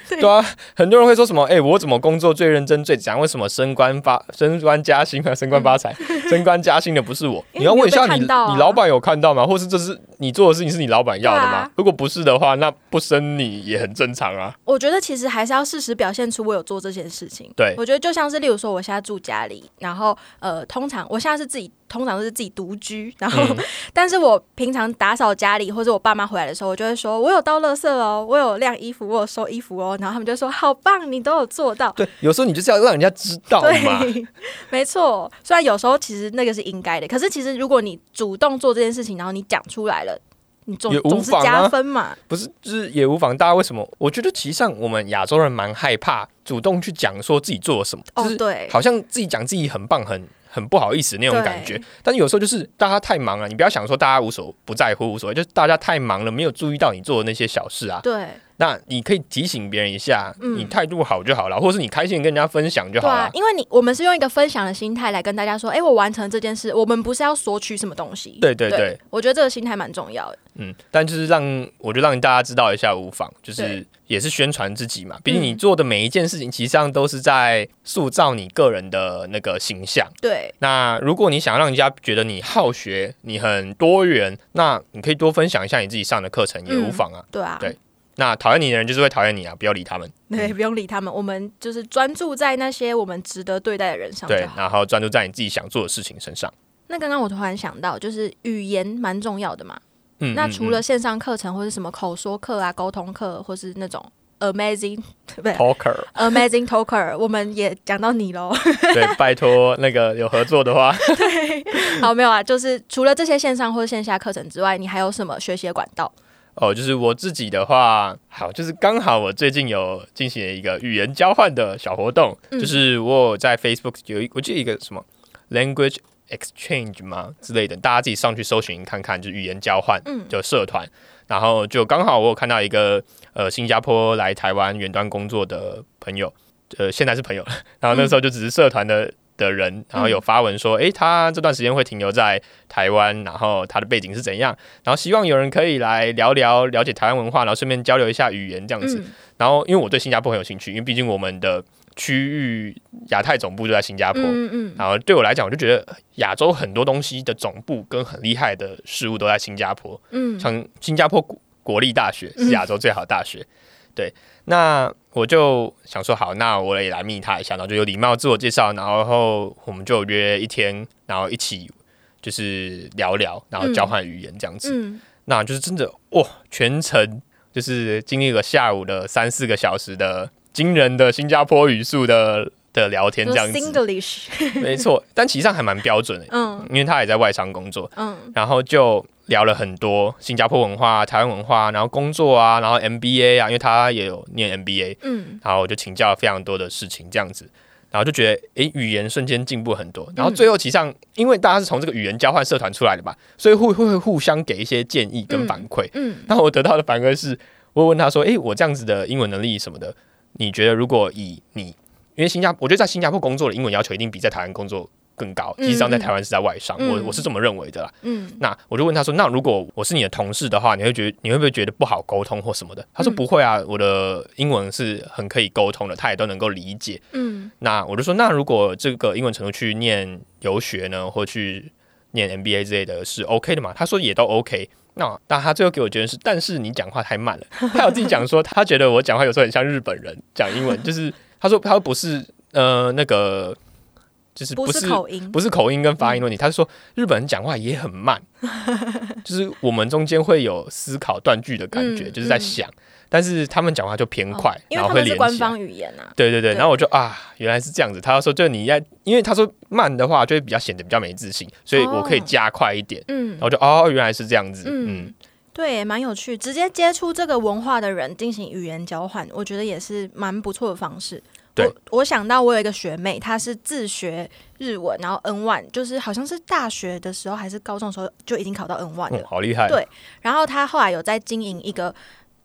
对啊，很多人会说什么？哎，我怎么工作最认真最讲？为什么升官发 [LAUGHS] 升官加薪啊？升官发财，升官加薪的不是我？你要问一下你，你老板有看到吗？或是这是你做的事情是你老板要的吗？如果不是的话，那不升你也很正常啊。我觉得其实还是要适时表现出我有做这件事情。对，我觉得就像。像是例如说，我现在住家里，然后呃，通常我现在是自己，通常都是自己独居，然后，[LAUGHS] 但是我平常打扫家里或者我爸妈回来的时候，我就会说，我有倒垃圾哦，我有晾衣服，我有收衣服哦，然后他们就说，好棒，你都有做到。对，有时候你就是要让人家知道嘛。没错，虽然有时候其实那个是应该的，可是其实如果你主动做这件事情，然后你讲出来了。你总也无妨嘛，不是，就是也无妨。大家为什么？我觉得其实上我们亚洲人蛮害怕主动去讲说自己做了什么，就是对，好像自己讲自己很棒，很很不好意思那种感觉。但是有时候就是大家太忙了，你不要想说大家无所不在乎无所谓，就是大家太忙了，没有注意到你做的那些小事啊。对。那你可以提醒别人一下，你态度好就好了，或者是你开心跟人家分享就好了。因为你我们是用一个分享的心态来跟大家说，哎，我完成这件事，我们不是要索取什么东西。对对对，我觉得这个心态蛮重要的。嗯，但就是让我就让大家知道一下无妨，就是也是宣传自己嘛。毕竟你做的每一件事情，其实上都是在塑造你个人的那个形象。对。那如果你想让人家觉得你好学，你很多元，那你可以多分享一下你自己上的课程，也无妨啊。对啊。对。那讨厌你的人就是会讨厌你啊！不要理他们。对，不用理他们。我们就是专注在那些我们值得对待的人上。对，然后专注在你自己想做的事情身上。那刚刚我突然想到，就是语言蛮重要的嘛。嗯，那除了线上课程或者什么口说课啊、沟通课，或是那种 amazing talker，amazing talker，我们也讲到你喽。[LAUGHS] 对，拜托那个有合作的话。[LAUGHS] 对，好，没有啊，就是除了这些线上或者线下课程之外，你还有什么学习的管道？哦，就是我自己的话，好，就是刚好我最近有进行了一个语言交换的小活动，就是我有在 Facebook 有一，我记得一个什么 language exchange 嘛之类的，大家自己上去搜寻看看，就是语言交换的社团，然后就刚好我有看到一个呃新加坡来台湾远端工作的朋友，呃，现在是朋友了，然后那时候就只是社团的。的人，然后有发文说，诶，他这段时间会停留在台湾，然后他的背景是怎样，然后希望有人可以来聊聊，了解台湾文化，然后顺便交流一下语言这样子。然后，因为我对新加坡很有兴趣，因为毕竟我们的区域亚太总部就在新加坡，嗯嗯，然后对我来讲，我就觉得亚洲很多东西的总部跟很厉害的事物都在新加坡，嗯，像新加坡国立大学是亚洲最好的大学，对。那我就想说，好，那我也来密他一下，然后就有礼貌自我介绍，然后我们就约一天，然后一起就是聊聊，然后交换语言这样子。嗯，那就是真的哇，全程就是经历了下午的三四个小时的惊人的新加坡语速的的聊天这样子。没错，但其实上还蛮标准的，[LAUGHS] 嗯，因为他也在外商工作，嗯，然后就。聊了很多新加坡文化、台湾文化，然后工作啊，然后 MBA 啊，因为他也有念 MBA，嗯，然后我就请教了非常多的事情，这样子，然后就觉得，诶，语言瞬间进步很多。然后最后其实上，因为大家是从这个语言交换社团出来的吧，所以会会会互相给一些建议跟反馈。嗯，那我得到的反馈是，我问他说，诶，我这样子的英文能力什么的，你觉得如果以你，因为新加，我觉得在新加坡工作的英文要求一定比在台湾工作。更高，实际上在台湾是在外商，我我是这么认为的啦。嗯，那我就问他说：“那如果我是你的同事的话，你会觉得你会不会觉得不好沟通或什么的？”他说：“不会啊，我的英文是很可以沟通的，他也都能够理解。”嗯，那我就说：“那如果这个英文程度去念游学呢，或去念 MBA 之类的，是 OK 的嘛？”他说：“也都 OK。”那但他最后给我结论是：“但是你讲话太慢了。[LAUGHS] ”他有自己讲说，他觉得我讲话有时候很像日本人讲英文，就是他说他不是呃那个。就是不是口音，不是口音跟发音问题。他是说日本人讲话也很慢，[LAUGHS] 就是我们中间会有思考断句的感觉，就是在想，但是他们讲话就偏快，然后会连官方语言啊。对对对，然后我就啊，原来是这样子。他说，就你要，因为他说慢的话就会比较显得比较没自信，所以我可以加快一点。嗯，然后就哦，原来是这样子。嗯，对，蛮有趣。直接接触这个文化的人进行语言交换，我觉得也是蛮不错的方式。我我想到我有一个学妹，她是自学日文，然后 N one，就是好像是大学的时候还是高中的时候就已经考到 N one 了，好厉害。对，然后她后来有在经营一个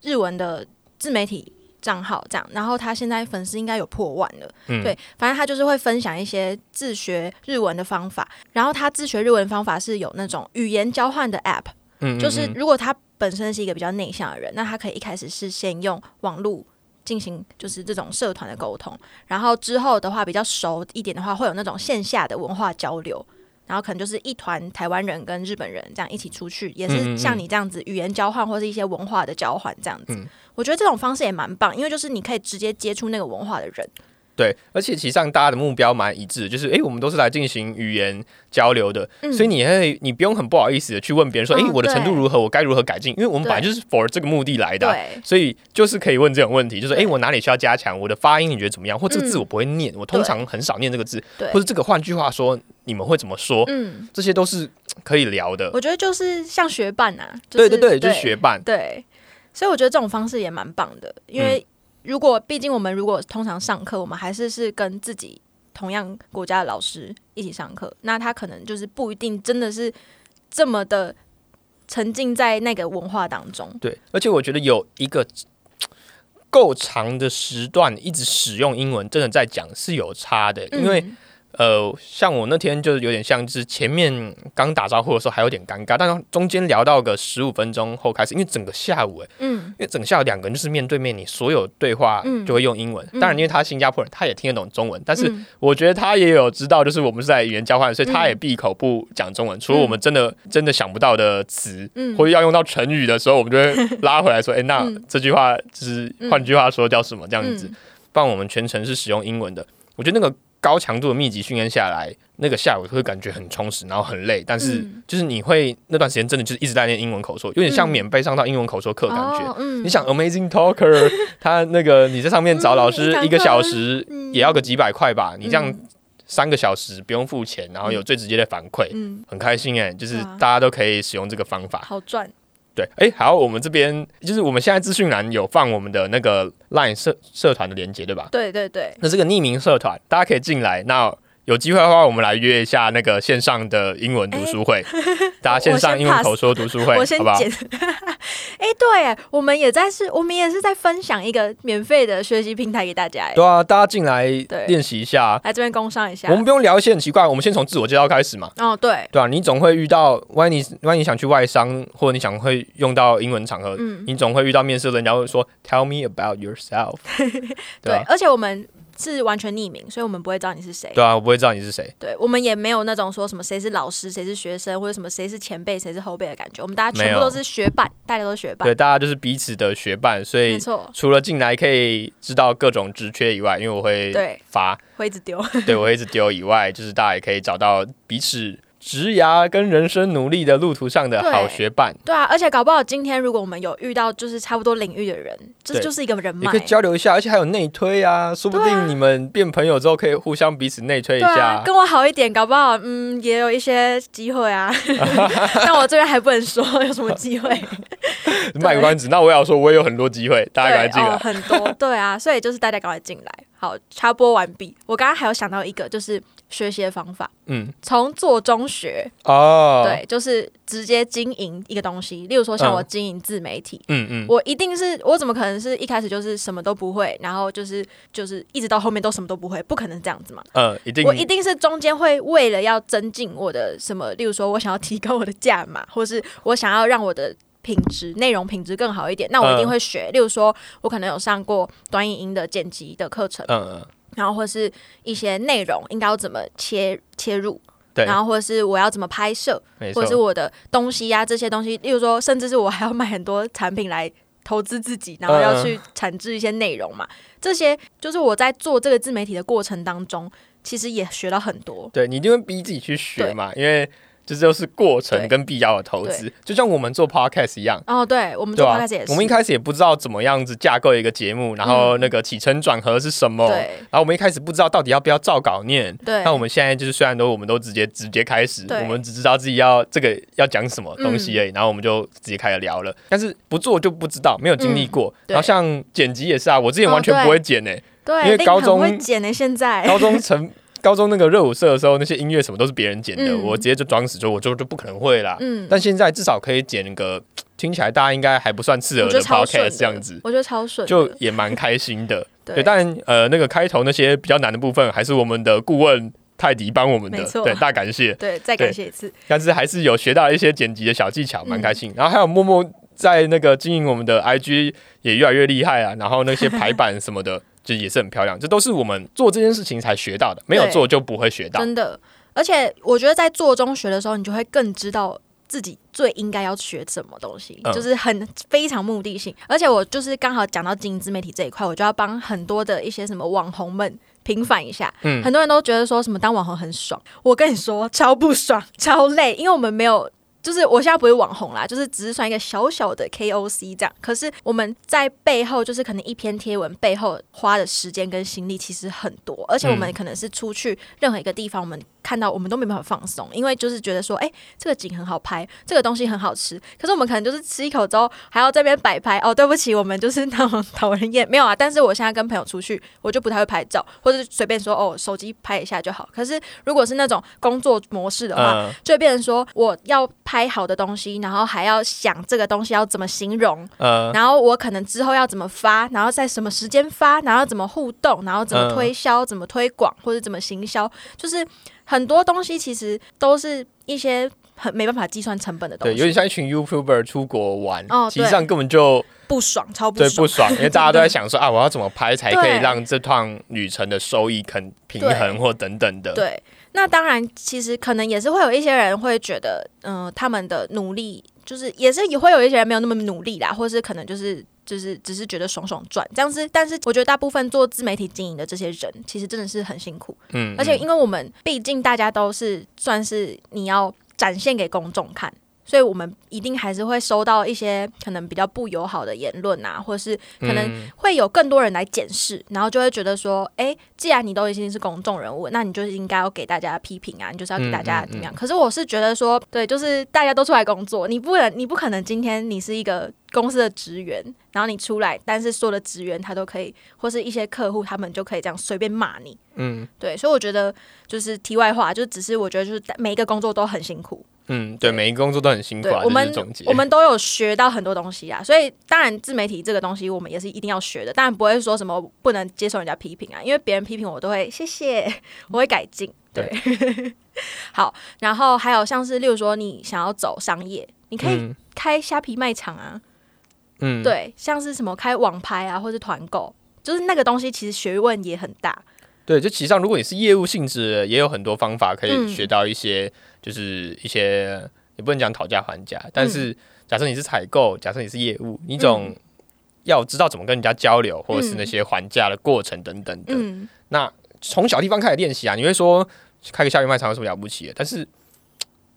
日文的自媒体账号，这样，然后她现在粉丝应该有破万了。嗯，对，反正她就是会分享一些自学日文的方法，然后她自学日文方法是有那种语言交换的 App，嗯，就是如果她本身是一个比较内向的人，那她可以一开始是先用网络。进行就是这种社团的沟通，然后之后的话比较熟一点的话，会有那种线下的文化交流，然后可能就是一团台湾人跟日本人这样一起出去，也是像你这样子语言交换或是一些文化的交换这样子。我觉得这种方式也蛮棒，因为就是你可以直接接触那个文化的人。对，而且其实上大家的目标蛮一致，就是哎，我们都是来进行语言交流的，所以你会你不用很不好意思的去问别人说，哎，我的程度如何，我该如何改进？因为我们本来就是 for 这个目的来的，所以就是可以问这种问题，就是哎，我哪里需要加强？我的发音你觉得怎么样？或这个字我不会念，我通常很少念这个字，或者这个换句话说，你们会怎么说？嗯，这些都是可以聊的。我觉得就是像学伴啊，对对对，就是学伴。对，所以我觉得这种方式也蛮棒的，因为。如果毕竟我们如果通常上课，我们还是是跟自己同样国家的老师一起上课，那他可能就是不一定真的是这么的沉浸在那个文化当中。对，而且我觉得有一个 [TSK] 够长的时段一直使用英文，真的在讲是有差的，因为。呃，像我那天就是有点像，是前面刚打招呼的时候还有点尴尬，但是中间聊到个十五分钟后开始，因为整个下午哎，嗯，因为整个下午两个人就是面对面，你所有对话就会用英文。当然，因为他新加坡人，他也听得懂中文，但是我觉得他也有知道，就是我们是在语言交换，所以他也闭口不讲中文。除了我们真的真的想不到的词，或者要用到成语的时候，我们就会拉回来说，哎，那这句话就是换句话说叫什么这样子？不然我们全程是使用英文的。我觉得那个。高强度的密集训练下来，那个下午会感觉很充实，然后很累，但是就是你会那段时间真的就是一直在练英文口说，有点像免费上到英文口说课感觉。你想 Amazing Talker，[LAUGHS] 他那个你在上面找老师一个小时也要个几百块吧？你这样三个小时不用付钱，然后有最直接的反馈，很开心哎，就是大家都可以使用这个方法，好赚。对，哎，好，我们这边就是我们现在资讯栏有放我们的那个 Line 社社团的连接，对吧？对对对，那这个匿名社团，大家可以进来。那有机会的话，我们来约一下那个线上的英文读书会，[LAUGHS] 大家线上英文口说读书会，[LAUGHS] 好不好？[LAUGHS] 哎，对，我们也在是，我们也是在分享一个免费的学习平台给大家。对啊，大家进来练习一下，来这边工商一下。我们不用聊一些很奇怪，我们先从自我介绍开始嘛。哦，对，对啊，你总会遇到，万一你万一你想去外商，或者你想会用到英文场合，嗯，你总会遇到面试的人家会说，Tell me about yourself。对，而且我们。是完全匿名，所以我们不会知道你是谁。对啊，我不会知道你是谁。对，我们也没有那种说什么谁是老师，谁是学生，或者什么谁是前辈，谁是后辈的感觉。我们大家全部都是学伴，大家都是学伴。对，大家就是彼此的学伴，所以除了进来可以知道各种职缺以外，因为我会发，会一直丢，对我会一直丢以外，就是大家也可以找到彼此。职涯跟人生努力的路途上的好学伴，对啊，而且搞不好今天如果我们有遇到就是差不多领域的人，这就是一个人脉，可以交流一下，而且还有内推啊，说不定你们变朋友之后可以互相彼此内推一下，跟我好一点，搞不好嗯也有一些机会啊。[LAUGHS] [LAUGHS] 但我这边还不能说有什么机会，[LAUGHS] 卖关子。那我要说，我也有很多机会，大家赶快进来，很多对啊，所以就是大家赶快进来。好，插播完毕。我刚刚还有想到一个，就是学习的方法。嗯，从做中学哦，对，就是直接经营一个东西。例如说，像我经营自媒体，嗯嗯，我一定是我怎么可能是一开始就是什么都不会，然后就是就是一直到后面都什么都不会，不可能这样子嘛。嗯，一定，我一定是中间会为了要增进我的什么，例如说我想要提高我的价码，或是我想要让我的。品质内容品质更好一点，那我一定会学。例如说，我可能有上过短影音的剪辑的课程，嗯嗯，然后或是一些内容应该要怎么切切入，对，然后或者是我要怎么拍摄，或者是我的东西呀这些东西。例如说，甚至是我还要买很多产品来投资自己，然后要去产制一些内容嘛。这些就是我在做这个自媒体的过程当中，其实也学了很多。对你一定会逼自己去学嘛，因为。这就是过程跟必要的投资，就像我们做 podcast 一样。哦，对，我们做 podcast 也是。我们一开始也不知道怎么样子架构一个节目，然后那个起承转合是什么。对。然后我们一开始不知道到底要不要照稿念。对。那我们现在就是虽然都我们都直接直接开始，我们只知道自己要这个要讲什么东西而已，然后我们就直接开始聊了。但是不做就不知道，没有经历过。然后像剪辑也是啊，我之前完全不会剪诶。对。因为高中会剪诶，现在。高中成。高中那个热舞社的时候，那些音乐什么都是别人剪的，我直接就装死，就我就就不可能会啦。嗯，但现在至少可以剪个听起来大家应该还不算刺耳的 podcast 这样子，我觉得超顺，就也蛮开心的。[LAUGHS] 对，但呃，那个开头那些比较难的部分，还是我们的顾问泰迪帮我们的，对，大感谢，[LAUGHS] 对，再感谢一次。但是还是有学到一些剪辑的小技巧，蛮开心。然后还有默默在那个经营我们的 IG 也越来越厉害啊，然后那些排版什么的。就也是很漂亮，这都是我们做这件事情才学到的，没有做就不会学到。真的，而且我觉得在做中学的时候，你就会更知道自己最应该要学什么东西，就是很非常目的性。而且我就是刚好讲到经营自媒体这一块，我就要帮很多的一些什么网红们平反一下。嗯，很多人都觉得说什么当网红很爽，我跟你说超不爽，超累，因为我们没有。就是我现在不是网红啦，就是只是算一个小小的 KOC 这样。可是我们在背后，就是可能一篇贴文背后花的时间跟心力其实很多，而且我们可能是出去任何一个地方，我们。看到我们都没办法放松，因为就是觉得说，哎，这个景很好拍，这个东西很好吃。可是我们可能就是吃一口之后，还要这边摆拍。哦，对不起，我们就是那种讨人厌。没有啊，但是我现在跟朋友出去，我就不太会拍照，或者随便说哦，手机拍一下就好。可是如果是那种工作模式的话，就会变成说我要拍好的东西，然后还要想这个东西要怎么形容，然后我可能之后要怎么发，然后在什么时间发，然后怎么互动，然后怎么推销，怎么推广，或者怎么行销，就是。很多东西其实都是一些很没办法计算成本的东西，对，有点像一群 YouTuber 出国玩，哦，实际上根本就不爽，超不爽，对，不爽，[LAUGHS] 因为大家都在想说啊，我要怎么拍才可以让这趟旅程的收益肯平衡或等等的。对，那当然，其实可能也是会有一些人会觉得，嗯，他们的努力就是也是也会有一些人没有那么努力啦，或是可能就是就是只是觉得爽爽赚这样子。但是我觉得大部分做自媒体经营的这些人，其实真的是很辛苦。嗯，而且因为我们毕竟大家都是算是你要展现给公众看。所以，我们一定还是会收到一些可能比较不友好的言论啊，或者是可能会有更多人来检视，然后就会觉得说，哎，既然你都已经是公众人物，那你就是应该要给大家批评啊，你就是要给大家怎么样？可是我是觉得说，对，就是大家都出来工作，你不能，你不可能今天你是一个公司的职员，然后你出来，但是所有的职员他都可以，或是一些客户他们就可以这样随便骂你，嗯，对，所以我觉得就是题外话，就只是我觉得就是每一个工作都很辛苦。嗯，对，每一个工作都很辛苦。啊我们我们都有学到很多东西啊，所以当然自媒体这个东西我们也是一定要学的，当然不会说什么不能接受人家批评啊，因为别人批评我都会谢谢，我会改进。对，[LAUGHS] 好，然后还有像是例如说你想要走商业，你可以开虾皮卖场啊，嗯，对，像是什么开网拍啊，或是团购，就是那个东西其实学问也很大。对，就其实上如果你是业务性质，也有很多方法可以学到一些。就是一些也不能讲讨价还价，但是假设你是采购，假设你是业务，你总要知道怎么跟人家交流，或者是那些还价的过程等等的。那从小地方开始练习啊，你会说开个校园卖场有什么了不起？但是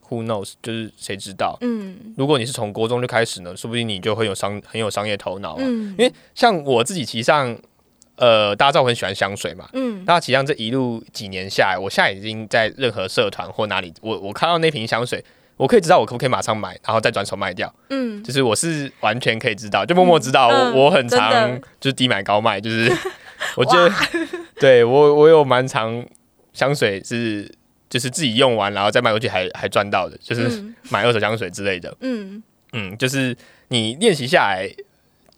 who knows，就是谁知道？嗯，如果你是从国中就开始呢，说不定你就会有商很有商业头脑啊。因为像我自己其实上。呃，大家知道我很喜欢香水嘛？嗯，那实际上这一路几年下来，我现在已经在任何社团或哪里，我我看到那瓶香水，我可以知道我可不可以马上买，然后再转手卖掉。嗯，就是我是完全可以知道，就默默知道我我很常就是低买高卖，就是 [LAUGHS] 我觉得 [LAUGHS] 对我我有蛮长香水是就是自己用完然后再卖出去还还赚到的，就是买二手香水之类的。嗯嗯，就是你练习下来。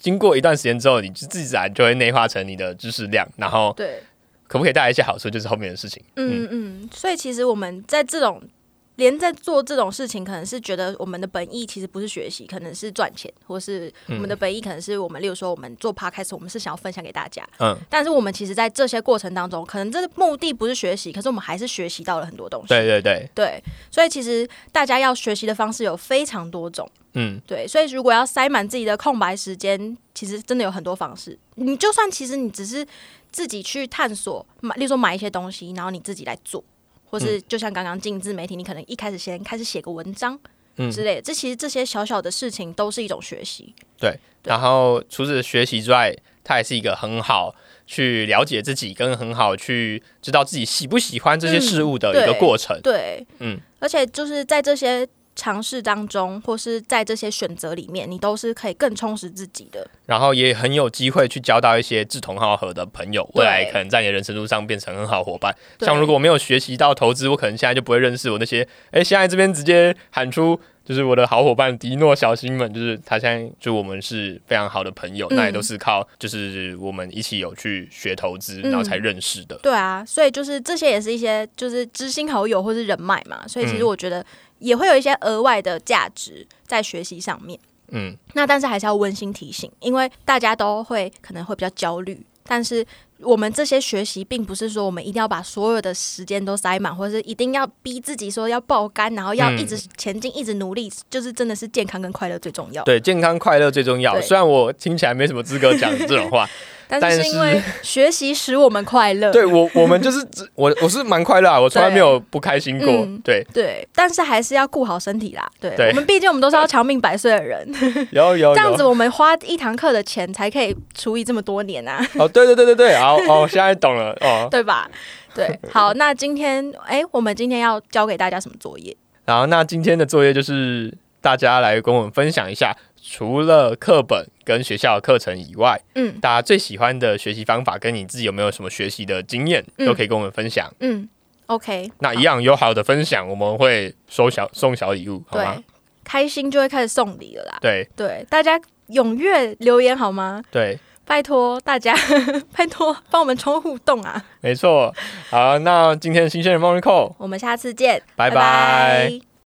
经过一段时间之后，你就自然就会内化成你的知识量，然后对，可不可以带来一些好处，就是后面的事情。嗯嗯，所以其实我们在这种。连在做这种事情，可能是觉得我们的本意其实不是学习，可能是赚钱，或是我们的本意可能是我们，例如说我们做 podcast，我们是想要分享给大家。嗯。但是我们其实，在这些过程当中，可能这个目的不是学习，可是我们还是学习到了很多东西。对对对。对，所以其实大家要学习的方式有非常多种。嗯。对，所以如果要塞满自己的空白时间，其实真的有很多方式。你就算其实你只是自己去探索，买，例如说买一些东西，然后你自己来做。或是就像刚刚进自媒体，你可能一开始先开始写个文章之类的，这其实这些小小的事情都是一种学习。对，然后除此学习之外，它也是一个很好去了解自己，跟很好去知道自己喜不喜欢这些事物的一个过程。对，嗯，而且就是在这些。尝试当中，或是在这些选择里面，你都是可以更充实自己的。然后也很有机会去交到一些志同道合的朋友，未来可能在你的人生路上变成很好伙伴。像如果我没有学习到投资，我可能现在就不会认识我那些。哎，现在这边直接喊出，就是我的好伙伴迪诺小新们，就是他现在就我们是非常好的朋友，那也都是靠就是我们一起有去学投资，然后才认识的。对啊，所以就是这些也是一些就是知心好友或是人脉嘛。所以其实我觉得。也会有一些额外的价值在学习上面，嗯，那但是还是要温馨提醒，因为大家都会可能会比较焦虑，但是我们这些学习并不是说我们一定要把所有的时间都塞满，或者是一定要逼自己说要爆肝，然后要一直前进，一直努力，就是真的是健康跟快乐最重要。对，健康快乐最重要。虽然我听起来没什么资格讲这种话。[LAUGHS] [LAUGHS] [LAUGHS] 但是因为学习使我们快乐，对我我们就是 [LAUGHS] 我我是蛮快乐啊，我从来没有不开心过。对对，但是还是要顾好身体啦。对，我们毕竟我们都是要长命百岁的人。[LAUGHS] 有有这样子，我们花一堂课的钱才可以除以这么多年啊。[LAUGHS] 哦，对对对对对，好哦，现在懂了哦，对吧？对，好，那今天哎，我们今天要教给大家什么作业？然后，那今天的作业就是大家来跟我们分享一下。除了课本跟学校的课程以外，嗯，大家最喜欢的学习方法，跟你自己有没有什么学习的经验，都可以跟我们分享。嗯，OK，那一样有好的分享，我们会收小送小礼物，好吗？开心就会开始送礼了啦。对对，大家踊跃留言好吗？对，拜托大家，[LAUGHS] 拜托帮我们充互动啊！没错，好，那今天的新鲜人 Morning Call，我们下次见，拜拜。